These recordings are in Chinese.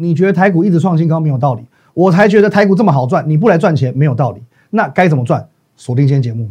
你觉得台股一直创新高没有道理，我才觉得台股这么好赚，你不来赚钱没有道理。那该怎么赚？锁定今天节目。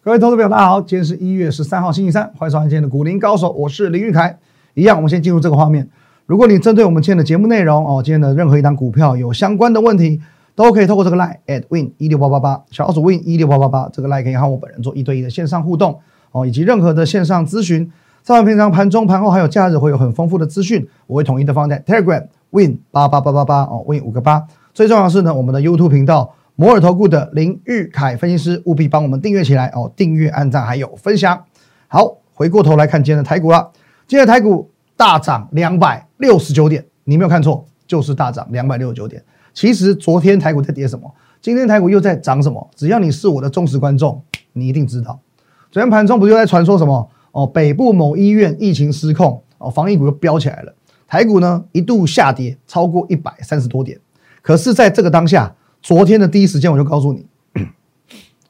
各位投资朋友，大家好，今天是一月十三号星期三，欢迎收看今天的股林高手，我是林玉凯。一样，我们先进入这个画面。如果你针对我们今天的节目内容哦，今天的任何一档股票有相关的问题，都可以透过这个 line at win 一六八八八小老鼠 win 一六八八八这个 line 可以和我本人做一对一的线上互动哦，以及任何的线上咨询。在我平常盘中、盘后还有假日会有很丰富的资讯，我会统一的放在 Telegram win 八八八八八哦，win 五个八。最重要的是呢，我们的 YouTube 频道。摩尔投顾的林玉凯分析师，务必帮我们订阅起来哦！订阅、按赞还有分享。好，回过头来看今天的台股了。今天的台股大涨两百六十九点，你没有看错，就是大涨两百六十九点。其实昨天台股在跌什么？今天台股又在涨什么？只要你是我的忠实观众，你一定知道。昨天盘中不就在传说什么？哦，北部某医院疫情失控，哦，防疫股又飙起来了。台股呢一度下跌超过一百三十多点，可是在这个当下。昨天的第一时间我就告诉你，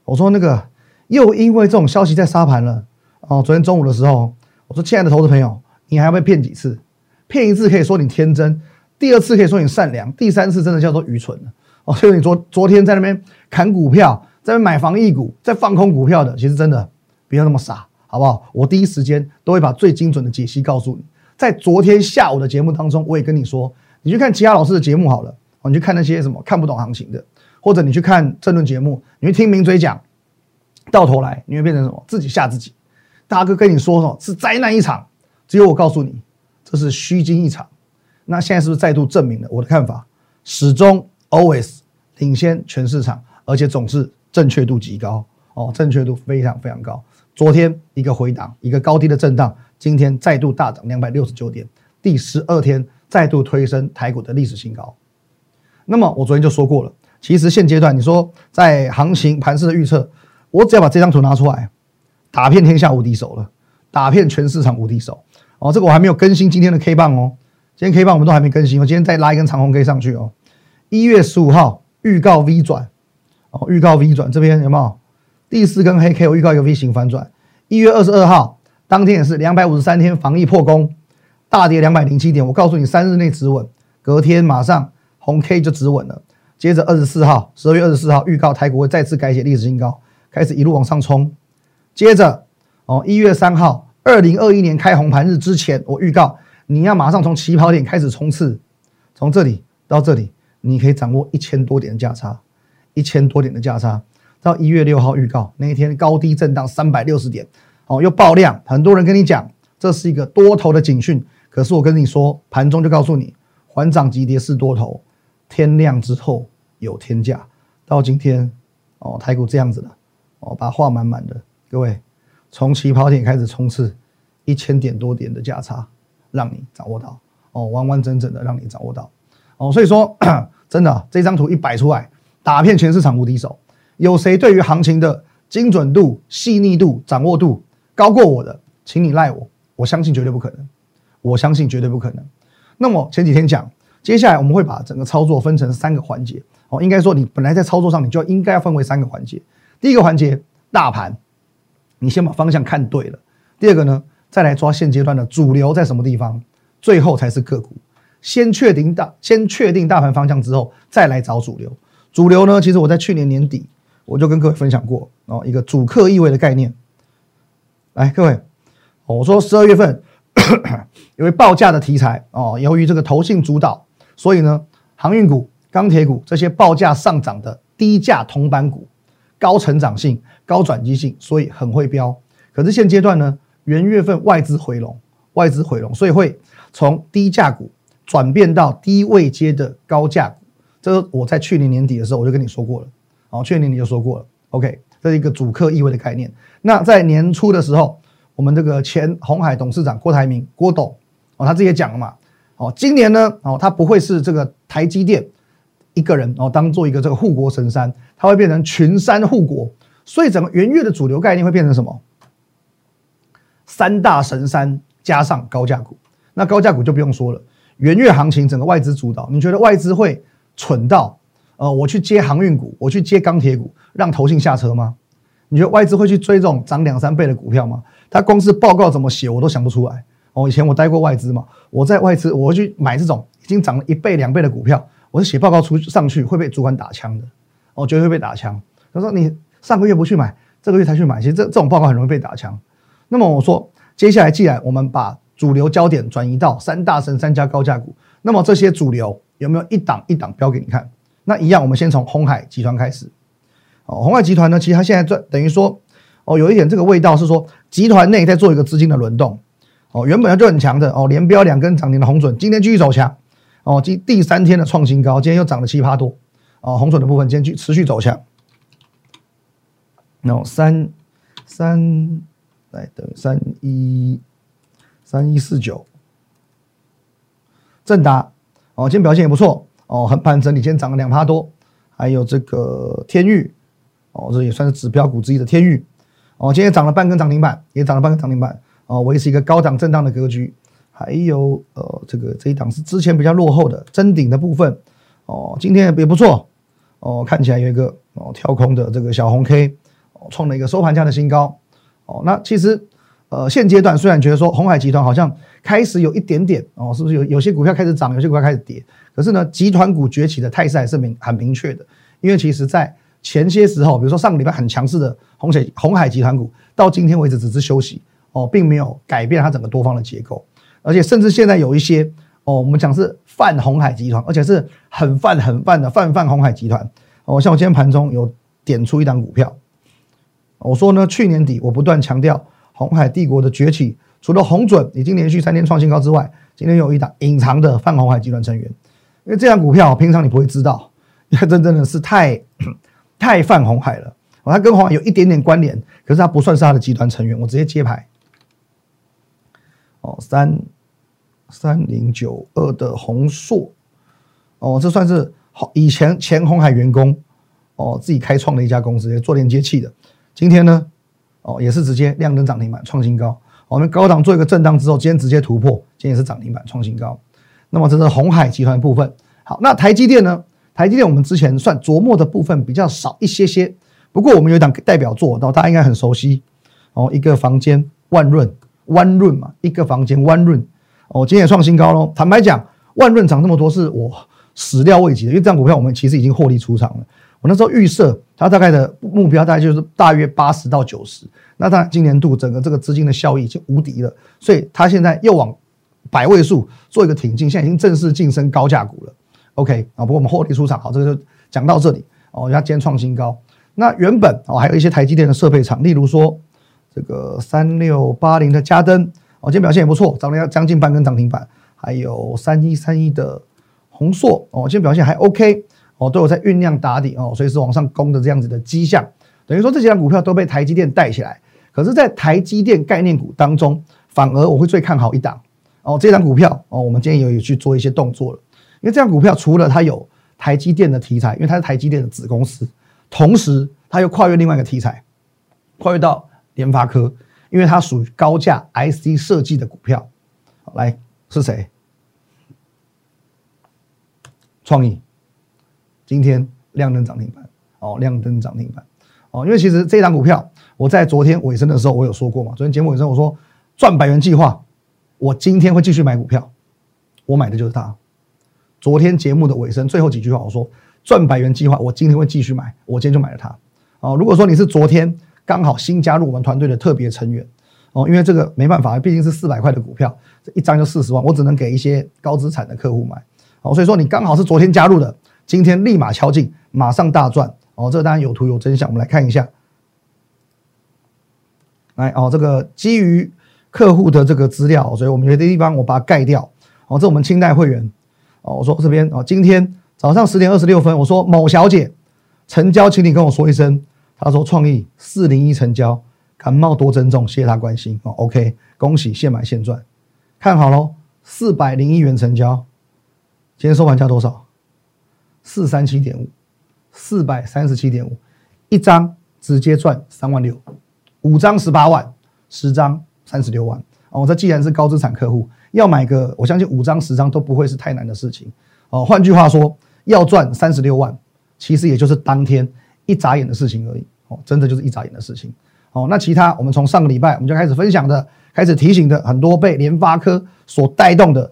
我说那个又因为这种消息在杀盘了哦。昨天中午的时候，我说亲爱的投资朋友，你还要被骗几次？骗一次可以说你天真，第二次可以说你善良，第三次真的叫做愚蠢了哦。所以你昨昨天在那边砍股票，在那边买防疫股，在放空股票的，其实真的不要那么傻，好不好？我第一时间都会把最精准的解析告诉你。在昨天下午的节目当中，我也跟你说，你去看其他老师的节目好了。你去看那些什么看不懂行情的，或者你去看政论节目，你去听名嘴讲，到头来你会变成什么？自己吓自己。大哥跟你说什么？是灾难一场，只有我告诉你，这是虚惊一场。那现在是不是再度证明了我的看法？始终 always 领先全市场，而且总是正确度极高哦，正确度非常非常高。昨天一个回档，一个高低的震荡，今天再度大涨两百六十九点，第十二天再度推升台股的历史新高。那么我昨天就说过了，其实现阶段你说在行情盘势的预测，我只要把这张图拿出来，打遍天下无敌手了，打遍全市场无敌手哦。这个我还没有更新今天的 K 棒哦，今天 K 棒我们都还没更新，我今天再拉一根长红 K 上去哦。一月十五号预告 V 转哦，预告 V 转这边有没有第四根黑 K？我预告一个 V 型反转。一月二十二号当天也是两百五十三天防疫破功，大跌两百零七点，我告诉你三日内止稳，隔天马上。红 K 就止稳了，接着二十四号，十二月二十四号预告台股会再次改写历史新高，开始一路往上冲。接着哦，一月三号，二零二一年开红盘日之前，我预告你要马上从起跑点开始冲刺，从这里到这里，你可以掌握一千多点的价差，一千多点的价差。到一月六号预告那一天高低震荡三百六十点，哦，又爆量，很多人跟你讲这是一个多头的警讯，可是我跟你说，盘中就告诉你，缓涨急跌是多头。天亮之后有天价，到今天哦，台股这样子的哦，把话满满的，各位从起跑点开始冲刺一千点多点的价差，让你掌握到哦，完完整整的让你掌握到哦，所以说 真的这张图一摆出来，打遍全市场无敌手，有谁对于行情的精准度、细腻度、掌握度高过我的，请你赖我，我相信绝对不可能，我相信绝对不可能。那么前几天讲。接下来我们会把整个操作分成三个环节哦，应该说你本来在操作上你就应该要分为三个环节。第一个环节大盘，你先把方向看对了。第二个呢，再来抓现阶段的主流在什么地方，最后才是个股。先确定大，先确定大盘方向之后，再来找主流。主流呢，其实我在去年年底我就跟各位分享过哦，一个主客意味的概念。来，各位，我说十二月份 因为报价的题材哦，由于这个投信主导。所以呢，航运股、钢铁股这些报价上涨的低价铜板股，高成长性、高转机性，所以很会飙。可是现阶段呢，元月份外资回笼，外资回笼，所以会从低价股转变到低位阶的高价股。这个我在去年年底的时候我就跟你说过了，哦，去年年底就说过了。OK，这是一个主客意味的概念。那在年初的时候，我们这个前红海董事长郭台铭郭董哦，他自己也讲了嘛。哦，今年呢，哦，他不会是这个台积电一个人哦，当做一个这个护国神山，它会变成群山护国，所以整个元月的主流概念会变成什么？三大神山加上高价股，那高价股就不用说了，元月行情整个外资主导，你觉得外资会蠢到呃，我去接航运股，我去接钢铁股，让投信下车吗？你觉得外资会去追这种涨两三倍的股票吗？他公司报告怎么写，我都想不出来。哦，以前我待过外资嘛，我在外资，我会去买这种已经涨了一倍两倍的股票，我是写报告出上去会被主管打枪的，哦，绝对会被打枪。他说你上个月不去买，这个月才去买，其实这这种报告很容易被打枪。那么我说，接下来既然我们把主流焦点转移到三大神三家高价股，那么这些主流有没有一档一档标给你看？那一样，我们先从红海集团开始。哦，红海集团呢，其实它现在在等于说，哦，有一点这个味道是说，集团内在做一个资金的轮动。哦，原本就很强的哦，连标两根涨停的红准，今天继续走强。哦，今第三天的创新高，今天又涨了七八多。哦，红准的部分今天继持续走强。那三三来等三一三一四九，正达哦，今天表现也不错哦，横盘整理，今天涨了两趴多。还有这个天域。哦，这也算是指标股之一的天域，哦，今天涨了半根涨停板，也涨了半根涨停板，哦，维持一个高档震荡的格局。还有呃，这个这一档是之前比较落后的真顶的部分，哦，今天也不错，哦，看起来有一个哦跳空的这个小红 K，哦，创了一个收盘价的新高，哦，那其实呃现阶段虽然觉得说红海集团好像开始有一点点哦，是不是有有些股票开始涨，有些股票开始跌，可是呢，集团股崛起的态势还是明很明确的，因为其实在前些时候，比如说上个礼拜很强势的红海红海集团股，到今天为止只是休息哦，并没有改变它整个多方的结构，而且甚至现在有一些哦，我们讲是泛红海集团，而且是很泛很泛的泛泛红海集团哦。像我今天盘中有点出一档股票，我说呢，去年底我不断强调红海帝国的崛起，除了红准已经连续三天创新高之外，今天有一档隐藏的泛红海集团成员，因为这档股票平常你不会知道，因为这真的是太。太泛红海了，哦，它跟红海有一点点关联，可是它不算是它的集团成员。我直接接牌，哦，三三零九二的红硕，哦，这算是好以前前红海员工，哦，自己开创的一家公司，做连接器的。今天呢，哦，也是直接亮灯涨停板创新高。我们高档做一个震荡之后，今天直接突破，今天也是涨停板创新高。那么这是红海集团部分。好，那台积电呢？台积电我们之前算琢磨的部分比较少一些些，不过我们有一档代表作，到大家应该很熟悉哦。一个房间万润，万润嘛，一个房间万润哦，今天也创新高喽。坦白讲，万润涨这么多是我始料未及的，因为这张股票我们其实已经获利出场了。我那时候预设它大概的目标大概就是大约八十到九十，那它今年度整个这个资金的效益已经无敌了，所以它现在又往百位数做一个挺进，现在已经正式晋升高价股了。OK 啊，不过我们获利出场，好，这个就讲到这里哦。它今天创新高，那原本哦还有一些台积电的设备厂，例如说这个三六八零的嘉登哦，今天表现也不错，涨了要将近半根涨停板。还有三一三一的宏硕哦，今天表现还 OK 哦，都有在酝酿打底哦，随时往上攻的这样子的迹象。等于说这几张股票都被台积电带起来，可是，在台积电概念股当中，反而我会最看好一档哦，这张股票哦，我们今天有有去做一些动作了。因为这张股票除了它有台积电的题材，因为它是台积电的子公司，同时它又跨越另外一个题材，跨越到联发科，因为它属于高价 IC 设计的股票。来是谁？创意，今天亮灯涨停板哦，亮灯涨停板哦。因为其实这档股票，我在昨天尾声的时候我有说过嘛，昨天节目尾声我说赚百元计划，我今天会继续买股票，我买的就是它。昨天节目的尾声最后几句话，我说赚百元计划，我今天会继续买，我今天就买了它。哦，如果说你是昨天刚好新加入我们团队的特别成员，哦，因为这个没办法，毕竟是四百块的股票，这一张就四十万，我只能给一些高资产的客户买。哦，所以说你刚好是昨天加入的，今天立马敲进，马上大赚。哦，这个当然有图有真相，我们来看一下。来，哦，这个基于客户的这个资料，所以我们有些地方我把它盖掉。哦，这我们清代会员。哦，我说这边哦，今天早上十点二十六分，我说某小姐成交，请你跟我说一声。她说创意四零一成交，感冒多珍重，谢谢她关心哦。OK，恭喜现买现赚，看好喽，四百零一元成交，今天收盘价多少？四三七点五，四百三十七点五，一张直接赚三万六，五张十八万，十张三十六万。哦，这既然是高资产客户。要买个，我相信五张十张都不会是太难的事情哦。换句话说，要赚三十六万，其实也就是当天一眨眼的事情而已哦，真的就是一眨眼的事情。哦，那其他我们从上个礼拜我们就开始分享的，开始提醒的很多被联发科所带动的，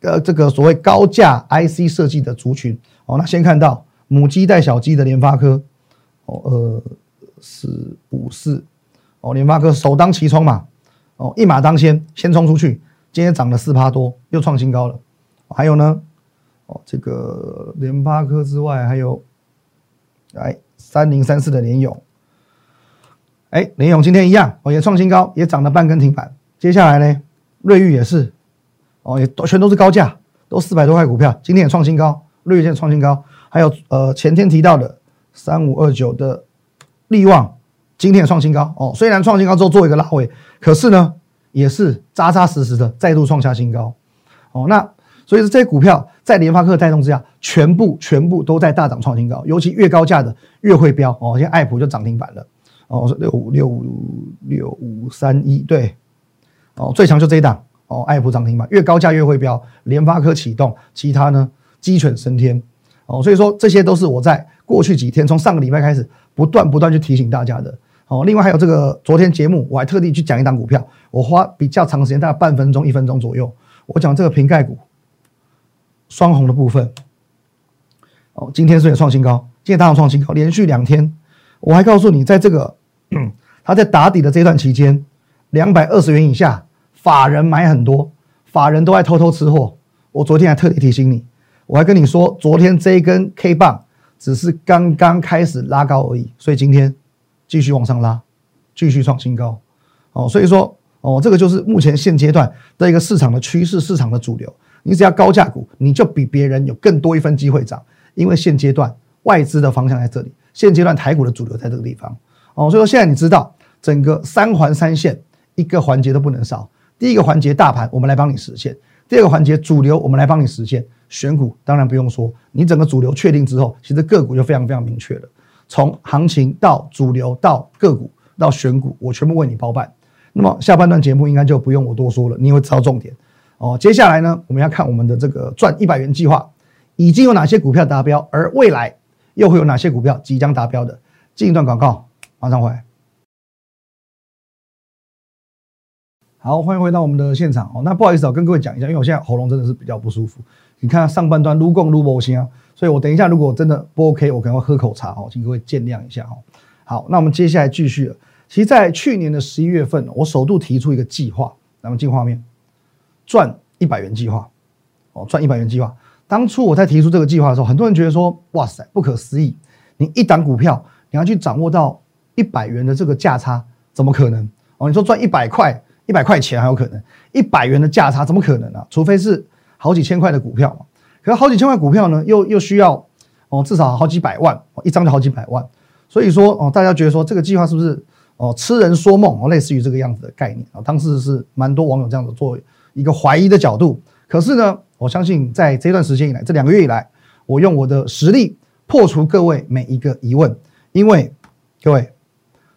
呃，这个所谓高价 IC 设计的族群。哦，那先看到母鸡带小鸡的联发科，哦，二四五四，哦，联发科首当其冲嘛，哦，一马当先，先冲出去，今天涨了四趴多，又创新高了。还有呢，哦，这个联发科之外还有，来三零三四的联勇。哎，联勇今天一样哦，也创新高，也涨了半根停板。接下来呢，瑞昱也是，哦，也都全都是高价，都四百多块股票，今天也创新高，瑞昱现在创新高。还有呃，前天提到的三五二九的利旺，今天也创新高哦。虽然创新高之后做一个拉回，可是呢，也是扎扎实实的再度创下新高哦。那所以说这些股票在联发科带动之下，全部全部都在大涨创新高，尤其越高价的越会飙哦。现在爱普就涨停板了。哦，是六五六五六五三一，对，哦，最强就这一档，哦，爱普涨停板，越高价越会飙，联发科启动，其他呢鸡犬升天，哦，所以说这些都是我在过去几天，从上个礼拜开始，不断不断去提醒大家的，哦，另外还有这个昨天节目，我还特地去讲一档股票，我花比较长时间，大概半分钟一分钟左右，我讲这个瓶盖股双红的部分，哦，今天是也创新高，今天大涨创新高，连续两天，我还告诉你，在这个。他在打底的这段期间，两百二十元以下，法人买很多，法人都在偷偷吃货。我昨天还特地提醒你，我还跟你说，昨天这一根 K 棒只是刚刚开始拉高而已，所以今天继续往上拉，继续创新高。哦，所以说，哦，这个就是目前现阶段的一个市场的趋势，市场的主流。你只要高价股，你就比别人有更多一分机会涨，因为现阶段外资的方向在这里，现阶段台股的主流在这个地方。哦，所以说现在你知道整个三环三线一个环节都不能少。第一个环节大盘，我们来帮你实现；第二个环节主流，我们来帮你实现。选股当然不用说，你整个主流确定之后，其实个股就非常非常明确了。从行情到主流到个股到选股，我全部为你包办。那么下半段节目应该就不用我多说了，你会知道重点。哦，接下来呢，我们要看我们的这个赚一百元计划已经有哪些股票达标，而未来又会有哪些股票即将达标的。进一段广告。马上回来。好，欢迎回到我们的现场哦。那不好意思，我跟各位讲一下，因为我现在喉咙真的是比较不舒服。你看上半段撸共撸不行啊，所以我等一下如果真的不 OK，我可能会喝口茶哦，请各位见谅一下哦。好，那我们接下来继续。其实，在去年的十一月份，我首度提出一个计划，咱们进画面，赚一百元计划哦，赚一百元计划。当初我在提出这个计划的时候，很多人觉得说，哇塞，不可思议！你一档股票，你要去掌握到。一百元的这个价差怎么可能哦？你说赚一百块，一百块钱还有可能，一百元的价差怎么可能啊？除非是好几千块的股票嘛。可是好几千块股票呢，又又需要哦，至少好几百万，一张就好几百万。所以说哦，大家觉得说这个计划是不是哦痴人说梦哦？类似于这个样子的概念啊。当时是蛮多网友这样子做一个怀疑的角度。可是呢，我相信在这段时间以来，这两个月以来，我用我的实力破除各位每一个疑问，因为各位。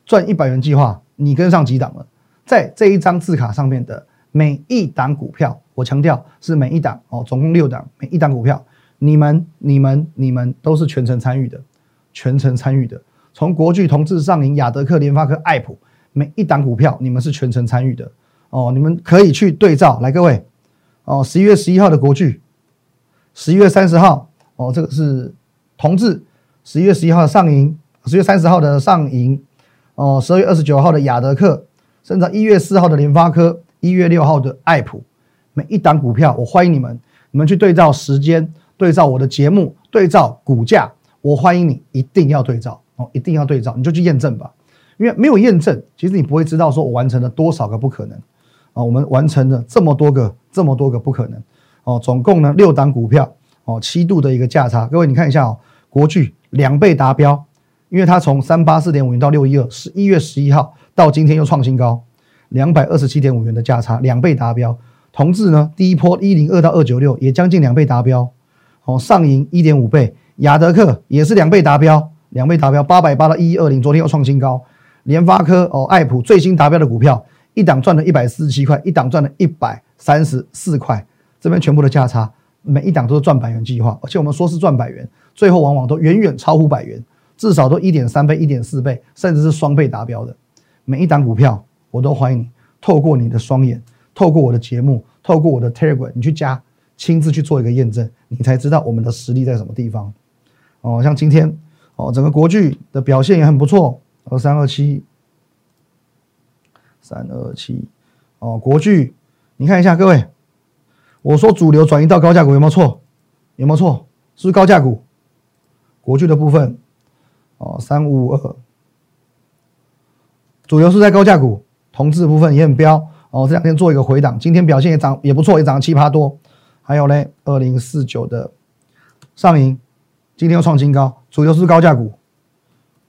赚一百元计划，你跟上几档了？在这一张字卡上面的每一档股票，我强调是每一档哦，总共六档，每一档股票，你们、你们、你们都是全程参与的，全程参与的。从国巨、同志、上银、亚德克、联发科、爱普，每一档股票，你们是全程参与的哦。你们可以去对照，来各位哦，十一月十一号的国巨，十一月三十号哦，这个是同志，十一月十一号的上银，十月三十号的上银。哦，十二月二十九号的亚德克，甚至一月四号的联发科，一月六号的爱普，每一档股票，我欢迎你们，你们去对照时间，对照我的节目，对照股价，我欢迎你，一定要对照哦，一定要对照，你就去验证吧，因为没有验证，其实你不会知道说我完成了多少个不可能啊，我们完成了这么多个，这么多个不可能哦，总共呢六档股票哦，七度的一个价差，各位你看一下哦，国巨两倍达标。因为它从三八四点五零到六一二，十一月十一号到今天又创新高，两百二十七点五元的价差，两倍达标。同志呢，第一波一零二到二九六也将近两倍达标。哦，上银一点五倍，亚德克也是两倍达标，两倍达标，八百八到一一二零，昨天又创新高。联发科哦，爱普最新达标的股票，一档赚了一百四十七块，一档赚了一百三十四块，这边全部的价差，每一档都是赚百元计划，而且我们说是赚百元，最后往往都远远超乎百元。至少都一点三倍、一点四倍，甚至是双倍达标的。每一档股票，我都欢迎你透过你的双眼，透过我的节目，透过我的 Telegram，你去加，亲自去做一个验证，你才知道我们的实力在什么地方。哦，像今天哦，整个国剧的表现也很不错，二三二七，三二七，哦，国剧，你看一下各位，我说主流转移到高价股有没有错？有没有错？是不是高价股？国剧的部分，哦，三五二，主流是在高价股，同质部分也很彪哦。这两天做一个回档，今天表现也涨也不错，也涨了七八多。还有呢，二零四九的上影，今天又创新高，主流是高价股，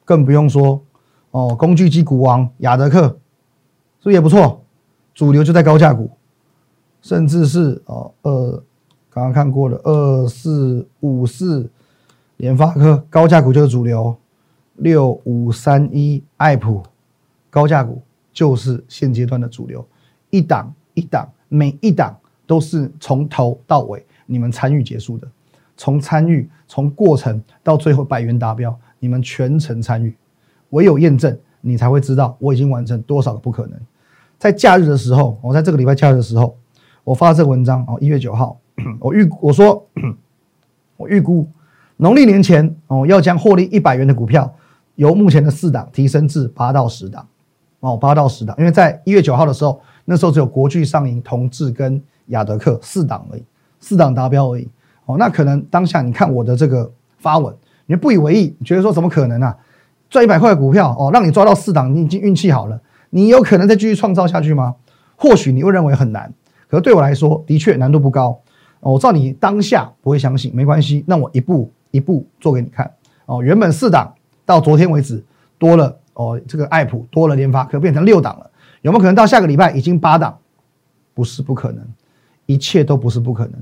更不用说哦，工具机股王雅德克是不是也不错？主流就在高价股，甚至是哦二。刚刚看过了，二四五四，联发科高价股就是主流，六五三一爱普高价股就是现阶段的主流，一档一档，每一档都是从头到尾你们参与结束的，从参与从过程到最后百元达标，你们全程参与，唯有验证你才会知道我已经完成多少个不可能。在假日的时候，我在这个礼拜假日的时候，我发这个文章哦，一月九号。我预我说，我预估农历年前哦，要将获利一百元的股票由目前的四档提升至八到十档哦，八到十档。因为在一月九号的时候，那时候只有国巨、上银、同志跟雅德克四档而已，四档达标而已哦。那可能当下你看我的这个发文，你不以为意，你觉得说怎么可能啊？赚一百块股票哦，让你抓到四档，你已经运气好了，你有可能再继续创造下去吗？或许你会认为很难，可是对我来说，的确难度不高。我知道你当下不会相信，没关系，那我一步一步做给你看。哦，原本四档到昨天为止多了哦，这个爱普多了联发科变成六档了，有没有可能到下个礼拜已经八档？不是不可能，一切都不是不可能。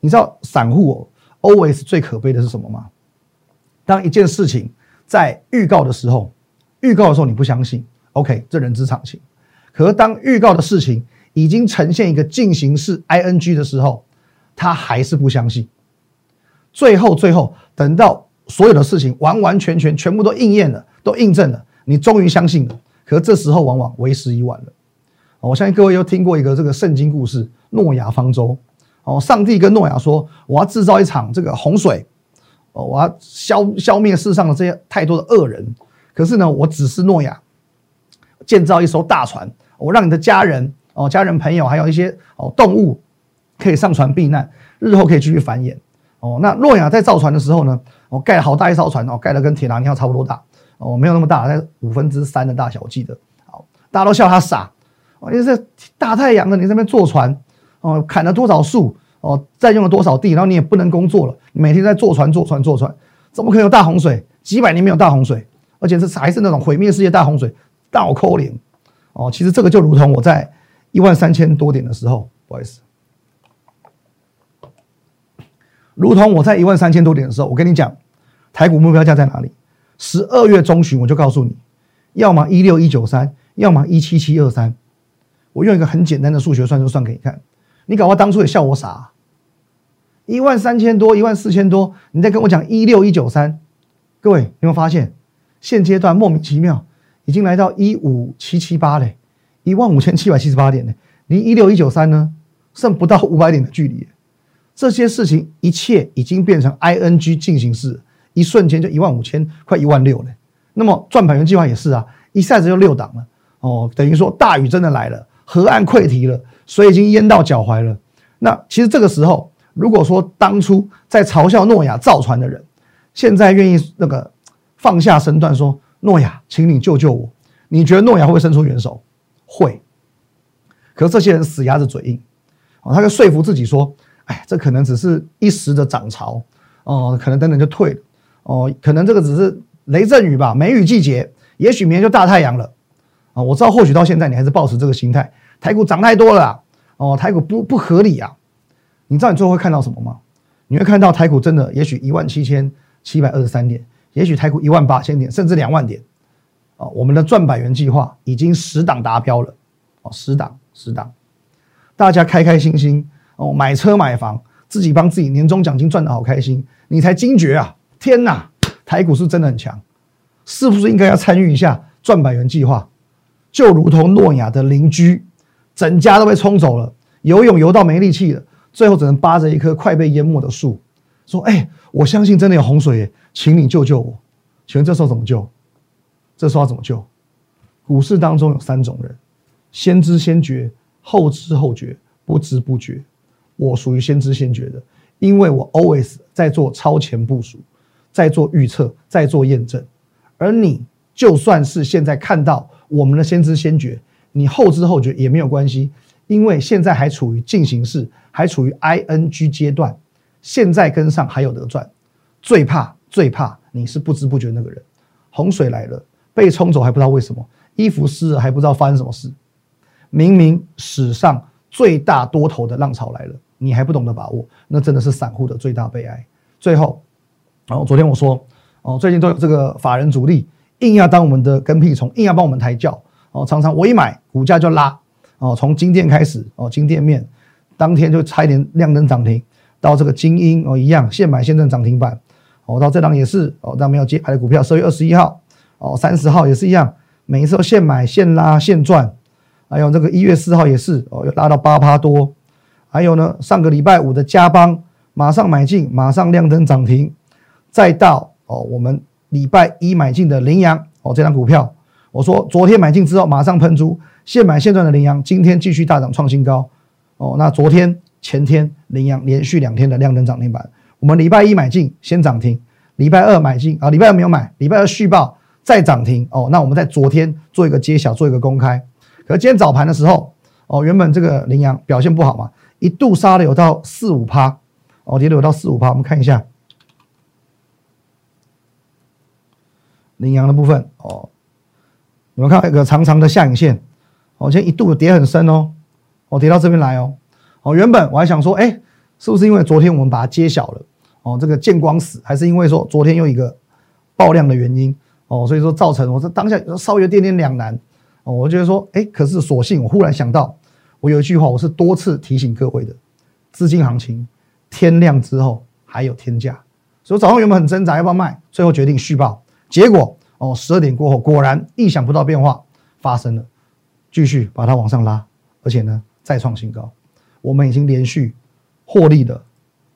你知道散户哦，always 最可悲的是什么吗？当一件事情在预告的时候，预告的时候你不相信，OK，这人之常情。可是当预告的事情已经呈现一个进行式 ing 的时候，他还是不相信，最后最后等到所有的事情完完全全全部都应验了，都印证了，你终于相信了。可这时候往往为时已晚了。我相信各位又听过一个这个圣经故事——诺亚方舟。哦，上帝跟诺亚说：“我要制造一场这个洪水，哦，我要消消灭世上的这些太多的恶人。可是呢，我只是诺亚建造一艘大船，我让你的家人哦，家人朋友还有一些哦动物。”可以上船避难，日后可以继续繁衍。哦，那诺亚在造船的时候呢，哦，盖了好大一艘船哦，盖的跟铁达尼号差不多大哦，没有那么大，在五分之三的大小，我记得。好，大家都笑他傻哦，因为这大太阳的，你这边坐船哦，砍了多少树哦，占用了多少地，然后你也不能工作了，每天在坐船坐船坐船，怎么可能有大洪水？几百年没有大洪水，而且是还是那种毁灭世界大洪水，倒扣零哦。其实这个就如同我在一万三千多点的时候，不好意思。如同我在一万三千多点的时候，我跟你讲，台股目标价在哪里？十二月中旬我就告诉你，要么一六一九三，要么一七七二三。我用一个很简单的数学算术算给你看。你搞我当初也笑我傻，一万三千多，一万四千多，你再跟我讲一六一九三。各位有没有发现，现阶段莫名其妙已经来到一五七七八嘞，一万五千七百七十八点嘞，离一六一九三呢剩不到五百点的距离。这些事情一切已经变成 ing 进行式，一瞬间就一万五千，快一万六了。那么转盘元计划也是啊，一下子就六档了哦，等于说大雨真的来了，河岸溃堤了，水已经淹到脚踝了。那其实这个时候，如果说当初在嘲笑诺亚造船的人，现在愿意那个放下身段说诺亚，请你救救我，你觉得诺亚会不会伸出援手？会。可是这些人死鸭子嘴硬哦，他就说服自己说。哎，这可能只是一时的涨潮哦，可能等等就退了哦，可能这个只是雷阵雨吧，梅雨季节，也许明天就大太阳了啊！我知道，或许到现在你还是保持这个心态，台股涨太多了哦，台股不不合理啊！你知道你最后会看到什么吗？你会看到台股真的，也许一万七千七百二十三点，也许台股一万八千点，甚至两万点哦，我们的赚百元计划已经十档达标了哦，十档十档，大家开开心心。哦，买车买房，自己帮自己年终奖金赚的好开心，你才惊觉啊！天哪，台股是真的很强是不是应该要参与一下赚百元计划？就如同诺亚的邻居，整家都被冲走了，游泳游到没力气了，最后只能扒着一棵快被淹没的树，说：“哎，我相信真的有洪水，请你救救我。”请问这时候怎么救？这时候要怎么救？股市当中有三种人：先知先觉、后知后觉、不知不觉。我属于先知先觉的，因为我 always 在做超前部署，在做预测，在做验证。而你就算是现在看到我们的先知先觉，你后知后觉也没有关系，因为现在还处于进行式，还处于 ing 阶段，现在跟上还有得赚。最怕最怕你是不知不觉那个人，洪水来了，被冲走还不知道为什么，衣服湿了还不知道发生什么事，明明史上最大多头的浪潮来了。你还不懂得把握，那真的是散户的最大悲哀。最后，然后昨天我说，哦，最近都有这个法人主力硬要当我们的跟屁虫，硬要帮我们抬轿，哦，常常我一买股价就拉，哦，从金店开始，哦，金店面当天就差一点亮灯涨停，到这个精英哦一样，现买现挣涨停板，哦，到这档也是，哦，到没有接牌的股票，十二月二十一号，哦，三十号也是一样，每一次都现买现拉现赚，还有这个一月四号也是，哦，又拉到八趴多。还有呢，上个礼拜五的加邦马上买进，马上亮灯涨停，再到哦，我们礼拜一买进的羚羊哦，这张股票，我说昨天买进之后马上喷出，现买现赚的羚羊，今天继续大涨创新高哦。那昨天前天羚羊连续两天的亮灯涨停板，我们礼拜一买进先涨停，礼拜二买进啊，礼拜二没有买，礼拜二续报再涨停哦。那我们在昨天做一个揭晓，做一个公开，可今天早盘的时候哦，原本这个羚羊表现不好嘛。一度杀了有到四五趴，哦，跌了有到四五趴。我们看一下，羚羊的部分哦，你们看一个长长的下影线，哦，今天一度跌很深哦，哦，跌到这边来哦，哦，原本我还想说，哎，是不是因为昨天我们把它揭晓了，哦，这个见光死，还是因为说昨天又一个爆量的原因，哦，所以说造成我这当下稍微有点点两难，哦，我觉得说，哎，可是索性我忽然想到。我有一句话，我是多次提醒各位的：资金行情天亮之后还有天价，所以早上原本很挣扎要不要卖，最后决定续报。结果哦，十二点过后，果然意想不到变化发生了，继续把它往上拉，而且呢再创新高。我们已经连续获利的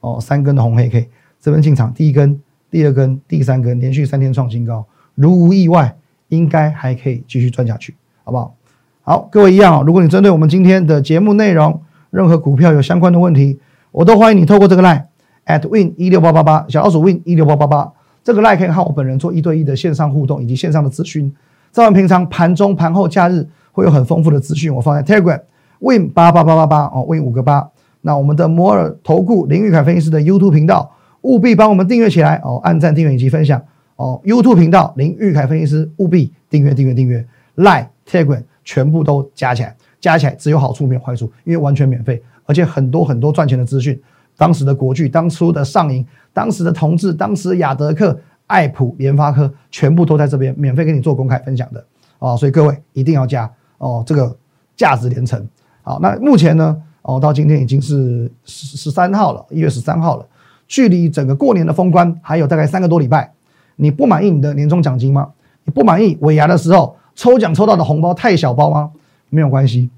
哦三根的红黑 K，这边进场第一根、第二根、第三根，连续三天创新高，如无意外，应该还可以继续赚下去，好不好？好，各位一样哦。如果你针对我们今天的节目内容，任何股票有相关的问题，我都欢迎你透过这个 line at win 一六八八八小老鼠 win 一六八八八这个 line 可以和我本人做一对一的线上互动以及线上的咨询。在我们平常盘中、盘后、假日会有很丰富的资讯，我放在 Telegram win 八八八八八哦，win 五个八。那我们的摩尔投顾林玉凯分析师的 YouTube 频道，务必帮我们订阅起来哦，按赞、订阅以及分享哦。YouTube 频道林玉凯分析师务必订阅、订阅、订阅 line Telegram。全部都加起来，加起来只有好处没有坏处，因为完全免费，而且很多很多赚钱的资讯，当时的国剧、当初的上影、当时的同志、当时的雅德克、爱普、联发科，全部都在这边免费给你做公开分享的哦，所以各位一定要加哦，这个价值连城。好，那目前呢，哦，到今天已经是十十三号了，一月十三号了，距离整个过年的封关还有大概三个多礼拜，你不满意你的年终奖金吗？你不满意尾牙的时候？抽奖抽到的红包太小包吗？没有关系，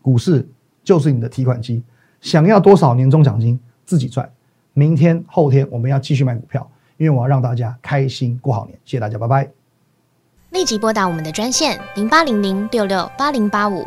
股市就是你的提款机。想要多少年终奖金自己赚。明天后天我们要继续买股票，因为我要让大家开心过好年。谢谢大家，拜拜。立即拨打我们的专线零八零零六六八零八五